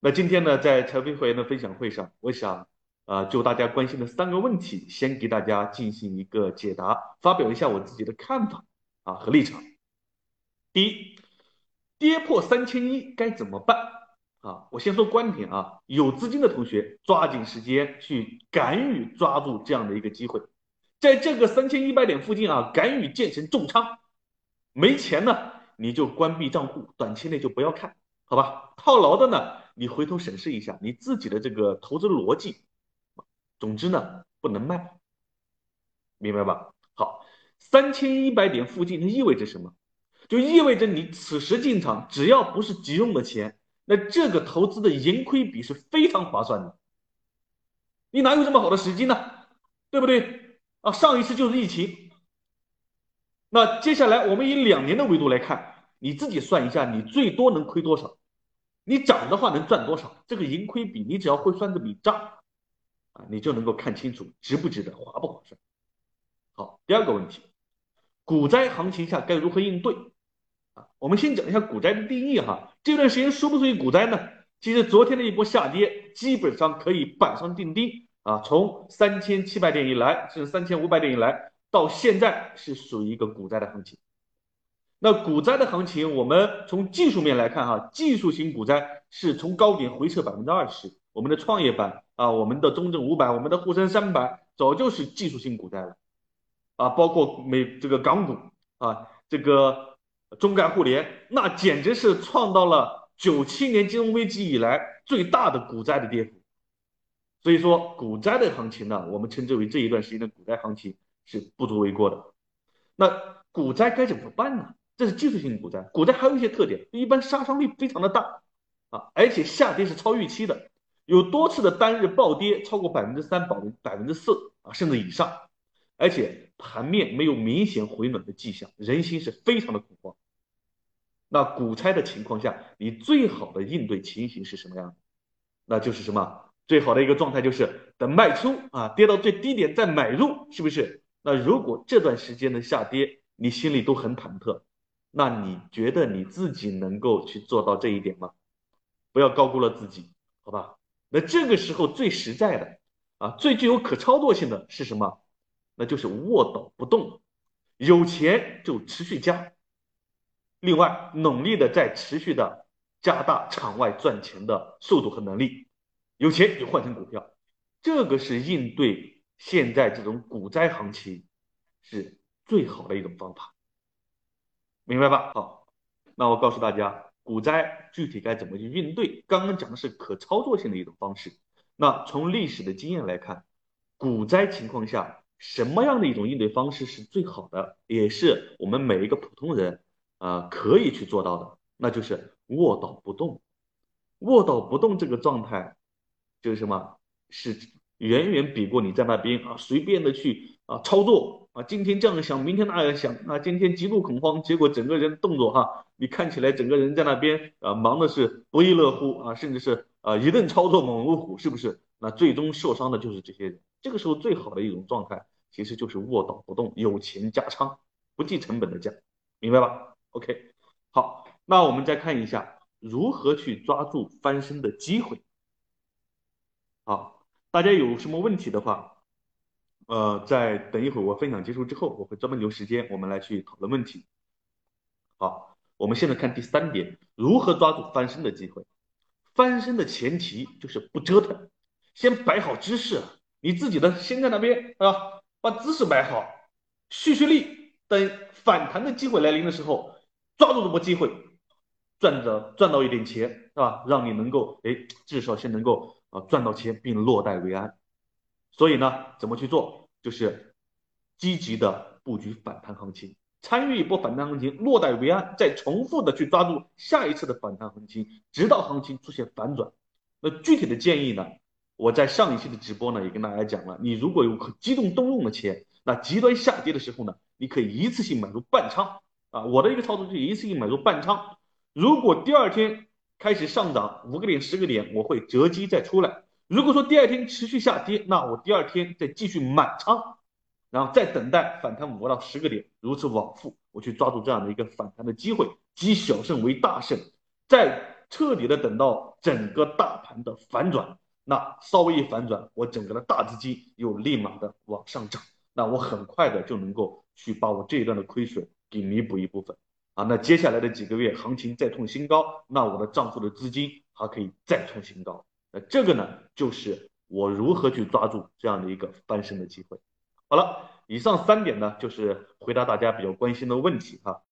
那今天呢，在财飞会员的分享会上，我想，呃，就大家关心的三个问题，先给大家进行一个解答，发表一下我自己的看法啊和立场。第一，跌破三千一该怎么办啊？我先说观点啊，有资金的同学抓紧时间去敢于抓住这样的一个机会，在这个三千一百点附近啊，敢于建成重仓，没钱呢，你就关闭账户，短期内就不要看，好吧？套牢的呢？你回头审视一下你自己的这个投资逻辑，总之呢不能卖，明白吧？好，三千一百点附近，它意味着什么？就意味着你此时进场，只要不是急用的钱，那这个投资的盈亏比是非常划算的。你哪有这么好的时机呢？对不对？啊，上一次就是疫情。那接下来我们以两年的维度来看，你自己算一下，你最多能亏多少？你涨的话能赚多少？这个盈亏比，你只要会算这笔账，啊，你就能够看清楚值不值得，划不划算。好，第二个问题，股灾行情下该如何应对？啊，我们先讲一下股灾的定义哈。这段时间属不属于股灾呢？其实昨天的一波下跌，基本上可以板上钉钉啊。从三千七百点以来，甚至三千五百点以来，到现在是属于一个股灾的行情。那股灾的行情，我们从技术面来看，哈，技术型股灾是从高点回撤百分之二十。我们的创业板啊，我们的中证五百，我们的沪深三百，早就是技术性股灾了，啊，包括美这个港股啊，这个中概互联，那简直是创造了九七年金融危机以来最大的股灾的跌幅。所以说，股灾的行情呢，我们称之为这一段时间的股灾行情是不足为过的。那股灾该怎么办呢？这是技术性股灾，股灾还有一些特点，一般杀伤力非常的大啊，而且下跌是超预期的，有多次的单日暴跌超过百分之三、百分百分之四啊，甚至以上，而且盘面没有明显回暖的迹象，人心是非常的恐慌。那股灾的情况下，你最好的应对情形是什么样的？那就是什么？最好的一个状态就是等卖出啊，跌到最低点再买入，是不是？那如果这段时间的下跌，你心里都很忐忑。那你觉得你自己能够去做到这一点吗？不要高估了自己，好吧？那这个时候最实在的啊，最具有可操作性的是什么？那就是卧倒不动，有钱就持续加。另外，努力的在持续的加大场外赚钱的速度和能力。有钱就换成股票，这个是应对现在这种股灾行情是最好的一种方法。明白吧？好，那我告诉大家，股灾具体该怎么去应对？刚刚讲的是可操作性的一种方式。那从历史的经验来看，股灾情况下，什么样的一种应对方式是最好的，也是我们每一个普通人啊可以去做到的，那就是卧倒不动。卧倒不动这个状态，就是什么？是远远比过你在那边啊随便的去啊操作。啊，今天这样想，明天那样想，啊，今天极度恐慌，结果整个人动作哈，你看起来整个人在那边啊，忙的是不亦乐乎啊，甚至是啊一顿操作猛如虎，是不是？那最终受伤的就是这些人。这个时候最好的一种状态，其实就是卧倒不动，有钱加仓，不计成本的加，明白吧？OK，好，那我们再看一下如何去抓住翻身的机会。好，大家有什么问题的话？呃，在等一会儿我分享结束之后，我会专门留时间，我们来去讨论问题。好，我们现在看第三点，如何抓住翻身的机会。翻身的前提就是不折腾，先摆好姿势，你自己的先在那边啊，把姿势摆好，蓄蓄力，等反弹的机会来临的时候，抓住这波机会，赚着赚到一点钱，是吧？让你能够哎，至少先能够啊赚到钱，并落袋为安。所以呢，怎么去做？就是积极的布局反弹行情，参与一波反弹行情，落袋为安，再重复的去抓住下一次的反弹行情，直到行情出现反转。那具体的建议呢？我在上一期的直播呢也跟大家讲了，你如果有可机动动用的钱，那极端下跌的时候呢，你可以一次性买入半仓啊。我的一个操作就是一次性买入半仓，如果第二天开始上涨五个点、十个点，我会择机再出来。如果说第二天持续下跌，那我第二天再继续满仓，然后再等待反弹五到十个点，如此往复，我去抓住这样的一个反弹的机会，积小胜为大胜，再彻底的等到整个大盘的反转，那稍微一反转，我整个的大资金又立马的往上涨，那我很快的就能够去把我这一段的亏损给弥补一部分啊。那接下来的几个月行情再创新高，那我的账户的资金还可以再创新高。那这个呢，就是我如何去抓住这样的一个翻身的机会。好了，以上三点呢，就是回答大家比较关心的问题哈。